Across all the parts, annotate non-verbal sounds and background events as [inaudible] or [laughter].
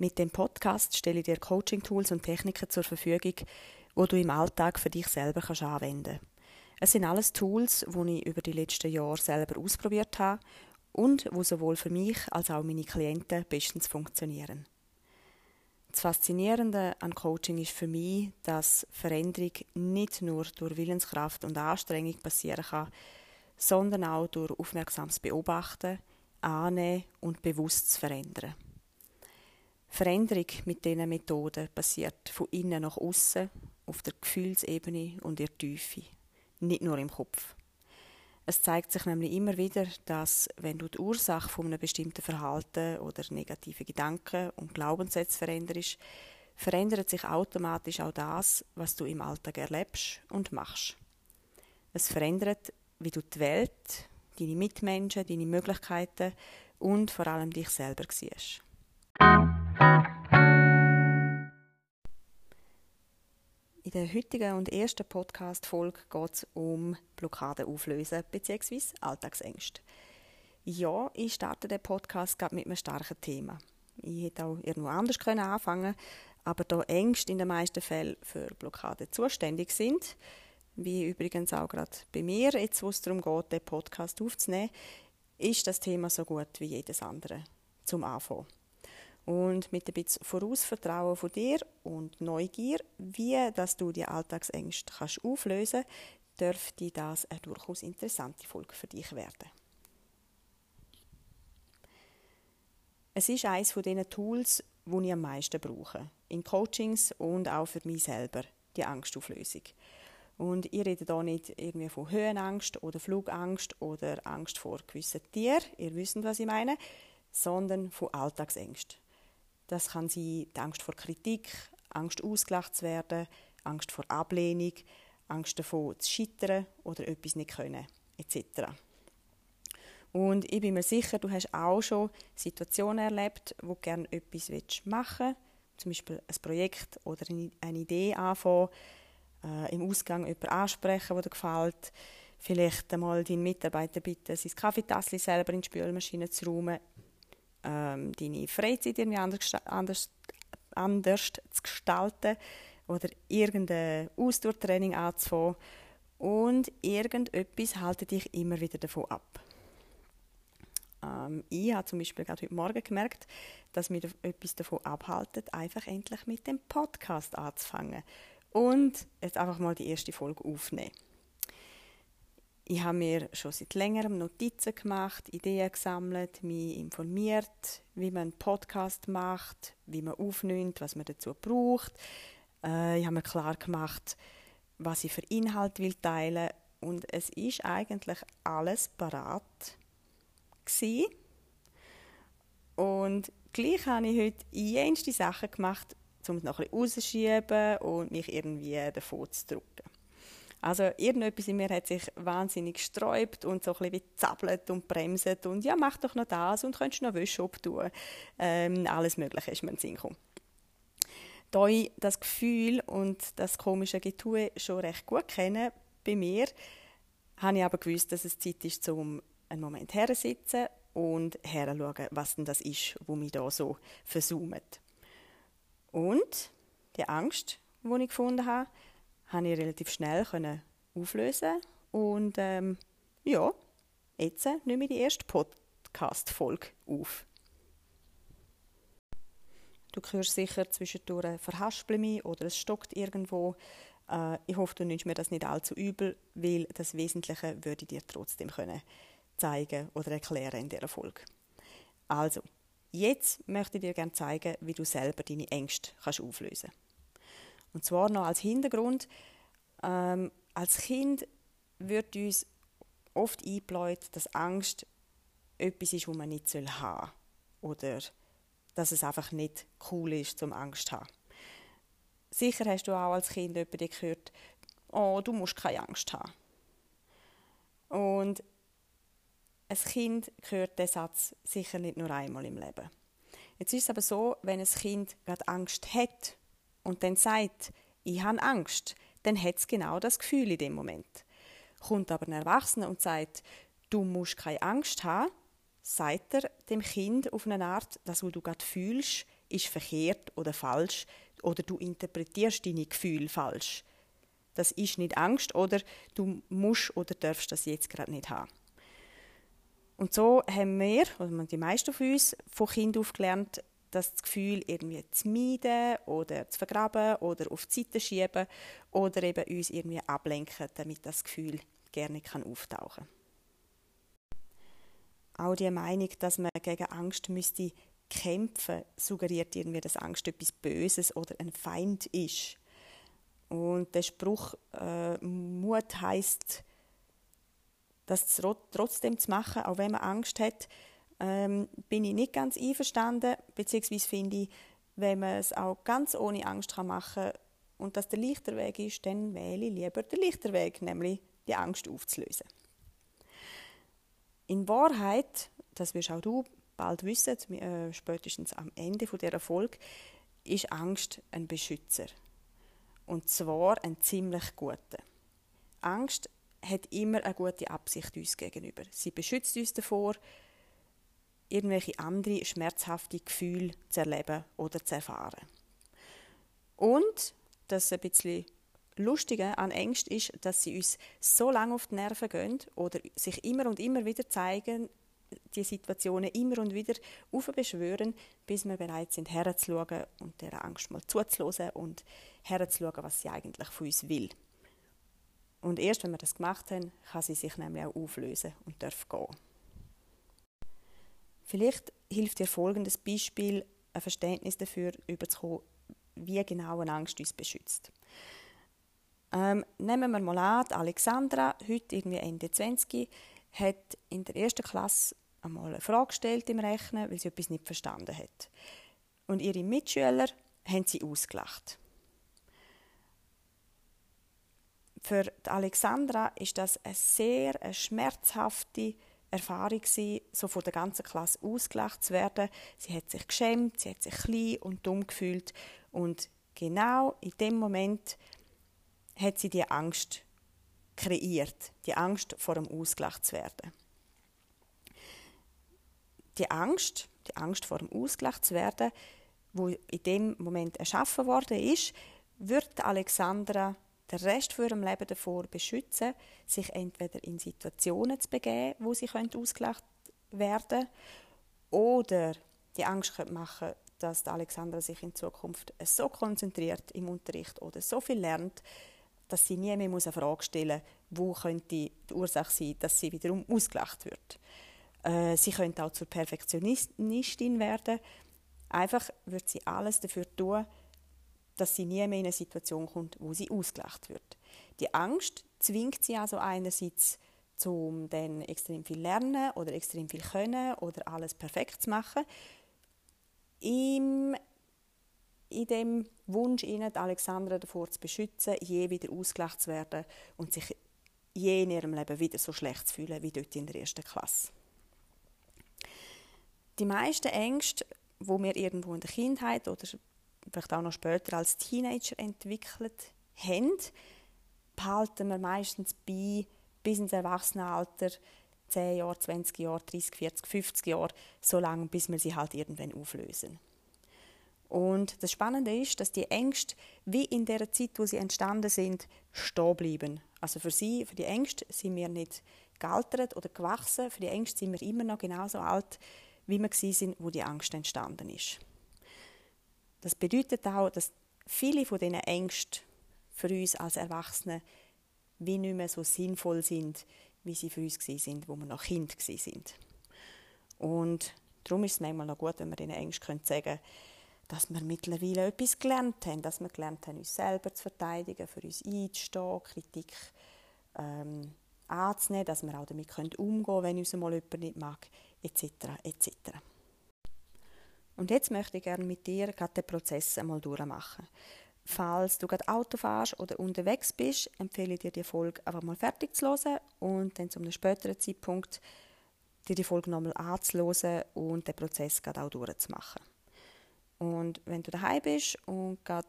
Mit dem Podcast stelle ich dir Coaching-Tools und Techniken zur Verfügung, wo du im Alltag für dich selber kannst anwenden Es sind alles Tools, die ich über die letzten Jahre selber ausprobiert habe und wo sowohl für mich als auch meine Klienten bestens funktionieren. Das Faszinierende an Coaching ist für mich, dass Veränderung nicht nur durch Willenskraft und Anstrengung passieren kann, sondern auch durch aufmerksames Beobachten, Annehmen und bewusst zu verändern. Veränderung mit diesen Methoden passiert von innen nach außen, auf der Gefühlsebene und der Tiefe, nicht nur im Kopf. Es zeigt sich nämlich immer wieder, dass wenn du die Ursache von einem bestimmten Verhalten oder negativen Gedanken und Glaubenssätze veränderst, verändert sich automatisch auch das, was du im Alltag erlebst und machst. Es verändert, wie du die Welt, deine Mitmenschen, deine Möglichkeiten und vor allem dich selber siehst. In der heutigen und ersten Podcast-Folge geht es um Blockaden auflösen bzw. Alltagsängste. Ja, ich starte den Podcast mit einem starken Thema. Ich hätte auch irgendwo anders können anfangen aber da Ängste in den meisten Fällen für Blockaden zuständig sind, wie übrigens auch gerade bei mir, jetzt wo es darum geht, den Podcast aufzunehmen, ist das Thema so gut wie jedes andere zum Anfang. Und mit ein bisschen Vorausvertrauen von dir und Neugier, wie dass du die Alltagsängste kannst auflösen kannst, dürfte das eine durchaus interessante Folge für dich werden. Es ist eines von diesen Tools, die ich am meisten brauche. In Coachings und auch für mich selber, die Angstauflösung. Und ich rede hier nicht irgendwie von Höhenangst oder Flugangst oder Angst vor gewissen Tieren, ihr wisst, was ich meine, sondern von Alltagsängsten. Das kann sein die Angst vor Kritik, Angst ausgelacht zu werden, Angst vor Ablehnung, Angst davor zu scheitern oder etwas nicht können, etc. Und ich bin mir sicher, du hast auch schon Situationen erlebt, wo du gerne etwas machen willst, zum Beispiel ein Projekt oder eine Idee anfangen, äh, im Ausgang jemanden ansprechen, der dir gefällt, vielleicht einmal deinen Mitarbeiter bitten, sein Kaffeetassel selber in die Spülmaschine zu räumen, ähm, deine Freizeit irgendwie anders, anders, anders zu gestalten oder irgendein Ausdauertraining anzufangen und irgendetwas hält dich immer wieder davon ab. Ähm, ich habe zum Beispiel gerade heute Morgen gemerkt, dass mich etwas davon abhaltet, einfach endlich mit dem Podcast anzufangen und jetzt einfach mal die erste Folge aufnehmen. Ich habe mir schon seit längerem Notizen gemacht, Ideen gesammelt, mich informiert, wie man einen Podcast macht, wie man aufnimmt, was man dazu braucht. Äh, ich habe mir klar gemacht, was ich für Inhalt will teilen und es ist eigentlich alles parat Und gleich habe ich heute jenste Sachen gemacht, um es noch ein bisschen rauszuschieben und mich irgendwie davor zu drücken. Also irgendetwas in mir hat sich wahnsinnig gesträubt und so ein bisschen und bremset und ja, mach doch noch das und könntest noch Wäsche abtun. Ähm, alles Mögliche ist mir in den Sinn gekommen. Da ich das Gefühl und das komische Getue schon recht gut kenne bei mir, habe ich aber gewusst, dass es Zeit ist, um einen Moment herzusitzen und herzuschauen, was denn das ist, wo mich da so versucht. Und die Angst, die ich gefunden habe, konnte ich relativ schnell auflösen und ähm, ja, jetzt nehme ich die erste Podcast-Folge auf. Du hörst sicher zwischendurch verhaspeln mich oder es stockt irgendwo. Äh, ich hoffe, du nimmst mir das nicht allzu übel, weil das Wesentliche würde ich dir trotzdem können zeigen oder erklären in dieser Folge. Also, jetzt möchte ich dir gerne zeigen, wie du selber deine Ängste kannst auflösen kannst. Und zwar noch als Hintergrund. Ähm, als Kind wird uns oft eingebläut, dass Angst etwas ist, was man nicht haben soll. Oder dass es einfach nicht cool ist, zum Angst zu haben. Sicher hast du auch als Kind jemanden gehört, oh, du musst keine Angst haben. Und ein Kind hört diesen Satz sicher nicht nur einmal im Leben. Jetzt ist es aber so, wenn ein Kind gerade Angst hat und dann sagt, ich habe Angst, dann hat es genau das Gefühl in dem Moment. Kommt aber ein Erwachsener und sagt, du musst keine Angst haben, sagt er dem Kind auf eine Art, das, was du gerade fühlst, ist verkehrt oder falsch oder du interpretierst deine Gefühle falsch. Das ist nicht Angst oder du musst oder darfst das jetzt gerade nicht haben. Und so haben wir, oder die meisten von uns, von Kind auf gelernt, das Gefühl irgendwie zu meiden oder zu vergraben oder auf die Seite schieben oder eben uns irgendwie ablenken, damit das Gefühl gerne kann auftauchen Auch die Meinung, dass man gegen Angst müsste kämpfen, suggeriert irgendwie, dass Angst etwas Böses oder ein Feind ist. Und der Spruch äh, Mut heißt, das trotzdem zu machen, auch wenn man Angst hat, ähm, bin ich nicht ganz einverstanden, beziehungsweise finde ich, wenn man es auch ganz ohne Angst machen kann und das der leichter Weg ist, dann wähle ich lieber den leichter Weg, nämlich die Angst aufzulösen. In Wahrheit, das wirst auch du bald wissen, äh, spätestens am Ende dieser Folge, ist Angst ein Beschützer. Und zwar ein ziemlich guter. Angst hat immer eine gute Absicht uns gegenüber. Sie beschützt uns davor, irgendwelche andere schmerzhafte Gefühle zu erleben oder zu erfahren. Und das ein bisschen Lustige an Ängsten ist, dass sie uns so lange auf die Nerven gehen oder sich immer und immer wieder zeigen, die Situationen immer und wieder aufbeschwören, bis wir bereit sind, herzuschauen und der Angst mal zuzulassen und herzuschauen, was sie eigentlich von uns will. Und erst wenn wir das gemacht haben, kann sie sich nämlich auch auflösen und darf gehen. Vielleicht hilft dir folgendes Beispiel, ein Verständnis dafür überzukommen, wie genau eine Angst uns beschützt. Ähm, nehmen wir mal an, Alexandra, heute irgendwie Ende 20, hat in der ersten Klasse einmal eine Frage gestellt im Rechnen, weil sie etwas nicht verstanden hat. Und ihre Mitschüler haben sie ausgelacht. Für Alexandra ist das eine sehr eine schmerzhafte Erfahrung gewesen, so von der ganzen Klasse ausgelacht zu werden. Sie hat sich geschämt, sie hat sich klein und dumm gefühlt und genau in dem Moment hat sie die Angst kreiert, die Angst vor dem ausgelacht zu werden. Die Angst, die Angst vor dem ausgelacht zu werden, wo in dem Moment erschaffen worden ist, wird Alexandra den Rest von ihrem Leben davor beschützen, sich entweder in Situationen zu begeben, wo sie ausgelacht werden oder die Angst machen, dass Alexandra sich in Zukunft so konzentriert im Unterricht oder so viel lernt, dass sie nie mehr eine Frage stellen muss, wo die Ursache sein, dass sie wiederum ausgelacht wird. Äh, sie könnte auch zur Perfektionistin werden. Einfach wird sie alles dafür tun, dass sie nie mehr in eine Situation kommt, wo sie ausgelacht wird. Die Angst zwingt sie also einerseits zum dann extrem viel lernen oder extrem viel können oder alles perfekt zu machen. Im, in dem Wunsch, ihnen Alexandra davor zu beschützen, je wieder ausgelacht zu werden und sich je in ihrem Leben wieder so schlecht zu fühlen wie dort in der ersten Klasse. Die meisten Ängste, wo wir irgendwo in der Kindheit oder vielleicht auch noch später als Teenager entwickelt haben, behalten wir meistens bei bis ins Erwachsenenalter 10 Jahre, 20 Jahre, 30, 40, 50 Jahre, so lange, bis wir sie halt irgendwann auflösen. Und das Spannende ist, dass die Ängste, wie in der Zeit, wo sie entstanden sind, stehen bleiben. Also für sie, für die Ängste sind wir nicht gealtert oder gewachsen, für die Ängste sind wir immer noch genauso alt, wie wir sind, wo die Angst entstanden ist. Das bedeutet auch, dass viele von diesen Ängsten für uns als Erwachsene wie nicht mehr so sinnvoll sind, wie sie für uns sind, wo wir noch Kind sind. Und darum ist es manchmal noch gut, wenn wir diesen Ängsten sagen können, dass wir mittlerweile etwas gelernt haben, dass wir gelernt haben, uns selber zu verteidigen, für uns einzustehen, Kritik ähm, anzunehmen, dass wir auch damit umgehen können, wenn uns mal jemand nicht mag, etc. etc. Und jetzt möchte ich gerne mit dir den Prozess einmal durchmachen. Falls du gerade Auto fährst oder unterwegs bist, empfehle ich dir die Folge einfach mal fertig zu hören und dann zu einem späteren Zeitpunkt dir die Folge nochmal anzuhören und den Prozess gerade auch durchzumachen. Und wenn du daheim bist und gerade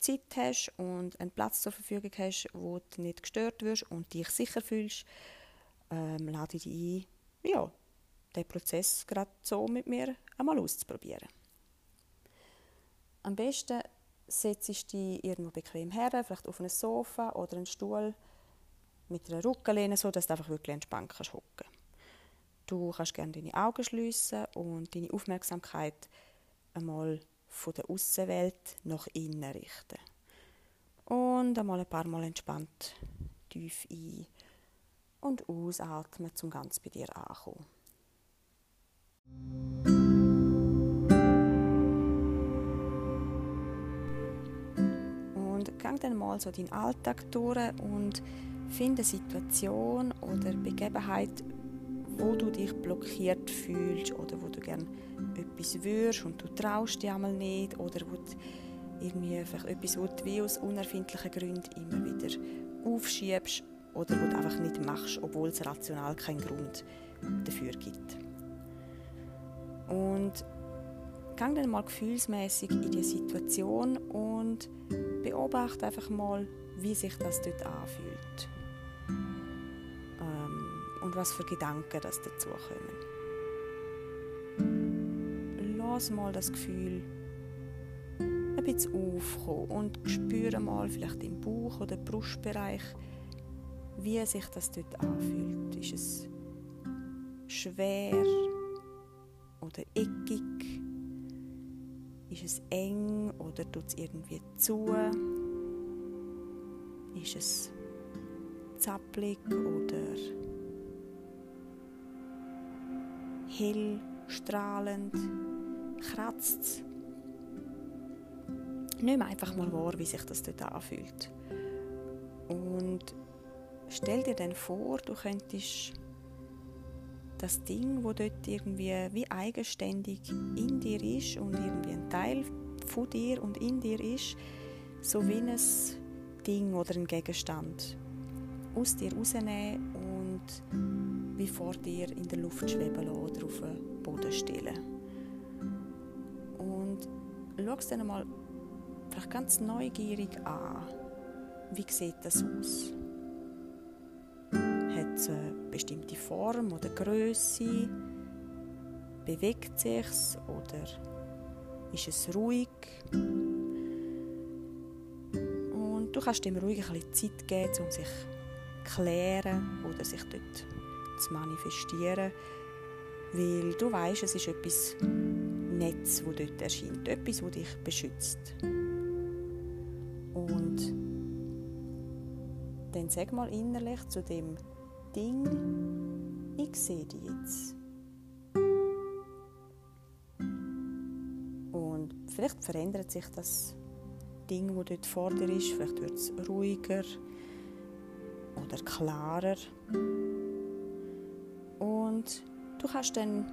Zeit hast und einen Platz zur Verfügung hast, wo du nicht gestört wirst und dich sicher fühlst, ähm, lade ich dich ein, ja, den Prozess gerade so mit mir einmal auszuprobieren. Am besten setzt du dich irgendwo bequem her, vielleicht auf einem Sofa oder einen Stuhl mit einer Rückenlehne, so dass du einfach wirklich entspannt kannst hocken. Du kannst gerne deine Augen schließen und deine Aufmerksamkeit einmal von der Außenwelt nach innen richten. Und einmal ein paar Mal entspannt tief ein und ausatmen, um ganz bei dir anzukommen. Gang dann mal so deinen Alltag durch und finde eine Situation oder Begebenheit, wo du dich blockiert fühlst oder wo du gerne etwas würdest und du traust dich einmal nicht oder wo irgendwie einfach etwas, wo du wie aus unerfindlichen Gründen immer wieder aufschiebst oder wo du einfach nicht machst, obwohl es rational keinen Grund dafür gibt. Und gang dann mal gefühlsmäßig in die Situation und beobachte einfach mal, wie sich das dort anfühlt ähm, und was für Gedanken das dazu kommen. Lass mal das Gefühl ein bisschen aufkommen und spüre mal vielleicht im Bauch oder Brustbereich, wie sich das dort anfühlt. Ist es schwer oder eckig? Ist es eng oder tut es irgendwie zu? Ist es zappelig oder hell, strahlend? Kratzt es? Nimm einfach mal wahr, wie sich das dort anfühlt. Und stell dir dann vor, du könntest das Ding, wo dort irgendwie wie eigenständig in dir ist und irgendwie ein Teil von dir und in dir ist, so wie ein Ding oder ein Gegenstand aus dir rausnehmen und wie vor dir in der Luft schweben lassen oder auf den Boden stellen. Und schau es dann einmal vielleicht ganz neugierig an. Wie sieht das aus? Bestimmte Form oder Größe? Bewegt sich es oder ist es ruhig? Und du kannst ihm ruhig ein bisschen Zeit geben, um sich zu klären oder sich dort zu manifestieren, weil du weißt, es ist etwas Netz, wo dort erscheint, etwas, wo dich beschützt. Und dann sag mal innerlich zu dem Ding, ich sehe dich jetzt. Und vielleicht verändert sich das Ding, das dort vor dir ist. Vielleicht wird es ruhiger oder klarer. Und du kannst dann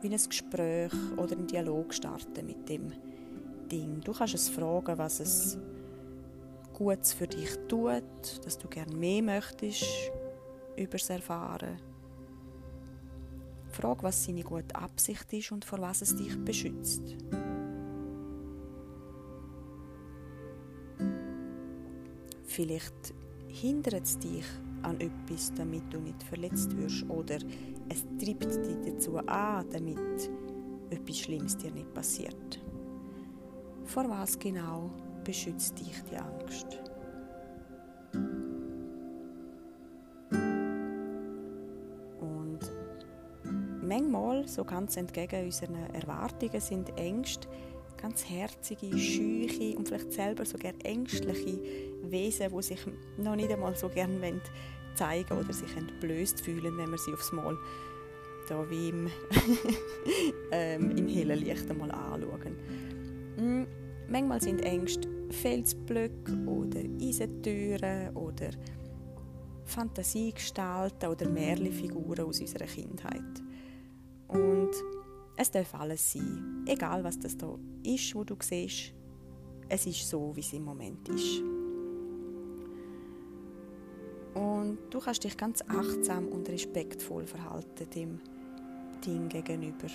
wie ein Gespräch oder einen Dialog starten mit dem Ding. Du kannst es fragen, was es Gutes für dich tut, dass du gerne mehr möchtest über es erfahren. Frag, was seine gute Absicht ist und vor was es dich beschützt. Vielleicht hindert es dich an etwas, damit du nicht verletzt wirst, oder es treibt dich dazu an, damit etwas Schlimmes dir nicht passiert. Vor was genau beschützt dich die Angst? So ganz entgegen unseren Erwartungen, sind Ängste ganz herzige, scheuche und vielleicht selber sogar ängstliche Wesen, die sich noch nicht einmal so gerne zeigen oder sich entblößt fühlen, wenn man sie aufs Mal da wie im, [laughs] ähm, im hellen Licht einmal anschauen. Mm, manchmal sind Ängste Felsblöcke oder Eisentüren oder Fantasiegestalten oder Märchenfiguren aus unserer Kindheit. Und es darf alles sein, egal was das da ist, wo du siehst. Es ist so, wie es im Moment ist. Und du kannst dich ganz achtsam und respektvoll verhalten dem Ding gegenüber.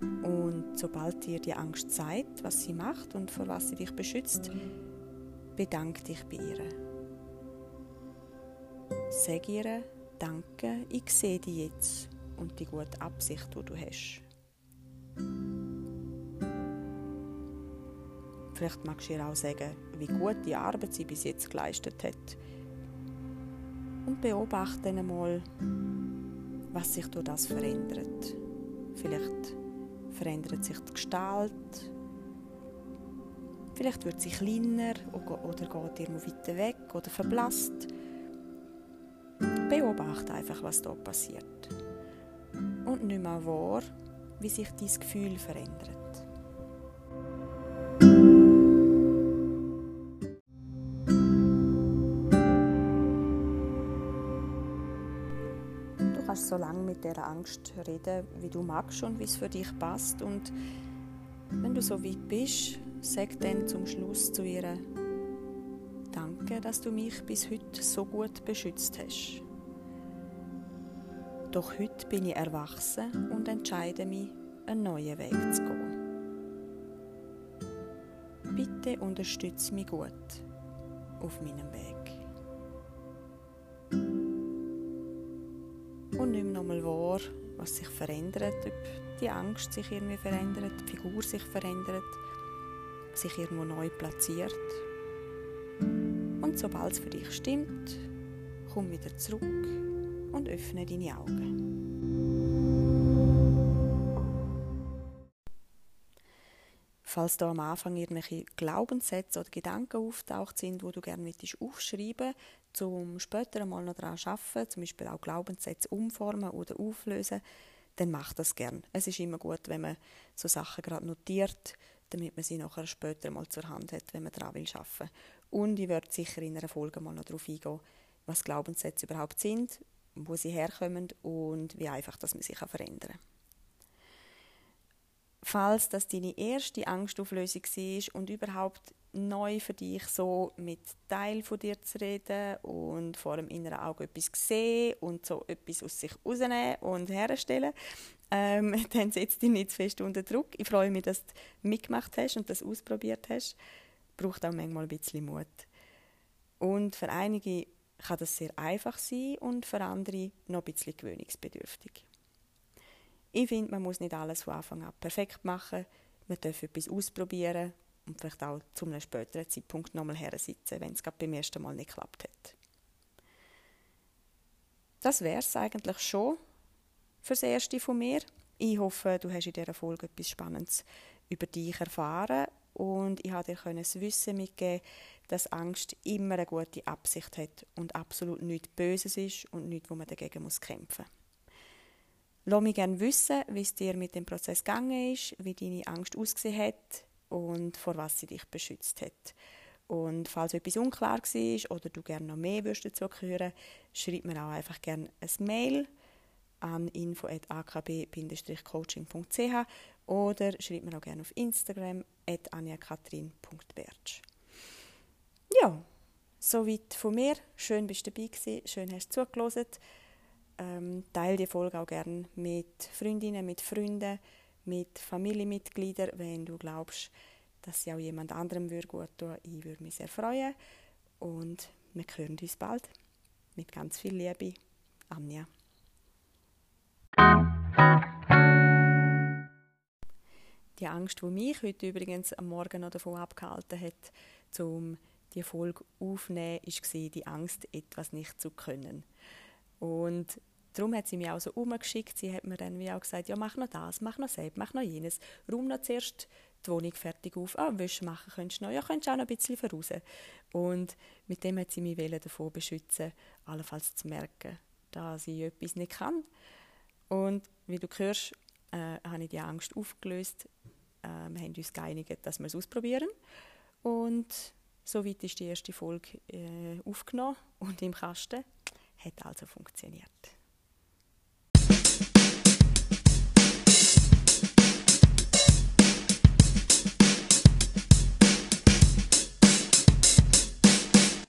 Und sobald dir die Angst zeigt, was sie macht und vor was sie dich beschützt, bedank dich bei ihr. Sag ihr, danke, ich sehe dich jetzt und die gute Absicht, die du hast. Vielleicht magst du ihr auch sagen, wie gut die Arbeit sie bis jetzt geleistet hat. Und beobachte dann einmal, was sich durch das verändert. Vielleicht verändert sich die Gestalt, vielleicht wird sie kleiner oder geht immer weiter weg oder verblasst. Beobachte einfach, was da passiert. Nimm mal wahr, wie sich dein Gefühl verändert. kannst so lange mit der Angst reden, wie du magst und wie es für dich passt. Und wenn du so weit bist, sag dann zum Schluss zu ihr, danke, dass du mich bis heute so gut beschützt hast. Doch heute bin ich erwachsen und entscheide mich, einen neuen Weg zu gehen. Bitte unterstütze mich gut auf meinem Weg. und nimm nochmal wahr, was sich verändert, ob die Angst sich irgendwie verändert, die Figur sich verändert, sich irgendwo neu platziert. Und sobald es für dich stimmt, komm wieder zurück und öffne deine Augen. Falls da am Anfang irgendwelche Glaubenssätze oder Gedanken auftaucht sind, wo du gerne aufschreiben zum später mal noch daran arbeiten, zum Beispiel auch Glaubenssätze umformen oder auflösen, dann mach das gern. Es ist immer gut, wenn man so Sachen gerade notiert, damit man sie nachher später mal zur Hand hat, wenn man daran will arbeiten. Und ich werde sicher in einer Folge mal noch darauf eingehen, was Glaubenssätze überhaupt sind, wo sie herkommen und wie einfach dass man sich verändern kann. Falls das deine erste Angstauflösung war und überhaupt neu für dich, so mit Teil von dir zu reden und vor dem inneren Auge etwas sehen und so etwas aus sich rausnehmen und herstellen, ähm, [laughs] dann setzt dich nicht zu fest unter Druck. Ich freue mich, dass du mitgemacht hast und das ausprobiert hast. Braucht auch manchmal ein bisschen Mut. Und für einige kann das sehr einfach sein und für andere noch ein bisschen gewöhnungsbedürftig. Ich finde, man muss nicht alles von Anfang an perfekt machen. Man darf etwas ausprobieren und vielleicht auch zu einem späteren Zeitpunkt nochmal her sitzen, wenn es gerade beim ersten Mal nicht geklappt hat. Das wäre es eigentlich schon für das Erste von mir. Ich hoffe, du hast in dieser Folge etwas Spannendes über dich erfahren und ich habe dir das Wissen mitgeben, dass Angst immer eine gute Absicht hat und absolut nichts Böses ist und nichts, wo man dagegen muss kämpfen muss. Lass mich gerne wissen, wie es dir mit dem Prozess gegangen ist, wie deine Angst ausgesehen hat, und vor was sie dich beschützt hat. Und falls etwas unklar war oder du gerne noch mehr dazu hören schreib mir auch einfach gerne ein Mail an info.akb-coaching.ch oder schreib mir auch gerne auf Instagram at anjakatrin.bertsch. Ja, soweit von mir. Schön bist du dabei gewesen, schön hast du zugelassen. Ähm, teile die Folge auch gerne mit Freundinnen, mit Freunden mit Familienmitgliedern, wenn du glaubst, dass sie auch jemand anderem würde gut tun. Ich würde mich sehr freuen und wir hören uns bald. Mit ganz viel Liebe, Anja. Die Angst, die mich heute übrigens am Morgen noch davon abgehalten hat, um die Folge aufzunehmen, war die Angst, etwas nicht zu können. Und Darum hat sie mich auch so umgeschickt. Sie hat mir dann wie auch gesagt, ja, mach noch das, mach noch das, mach noch jenes. Räum noch zuerst die Wohnung fertig auf. Ah, Wäsche machen könntest du noch. Ja, könntest auch noch ein bisschen voraus. Und mit dem hat sie mich davor beschützen, allenfalls zu merken, dass ich etwas nicht kann. Und wie du hörst, äh, habe ich die Angst aufgelöst. Äh, wir haben uns geeinigt, dass wir es ausprobieren. Und soweit ist die erste Folge äh, aufgenommen und im Kasten. Hat also funktioniert.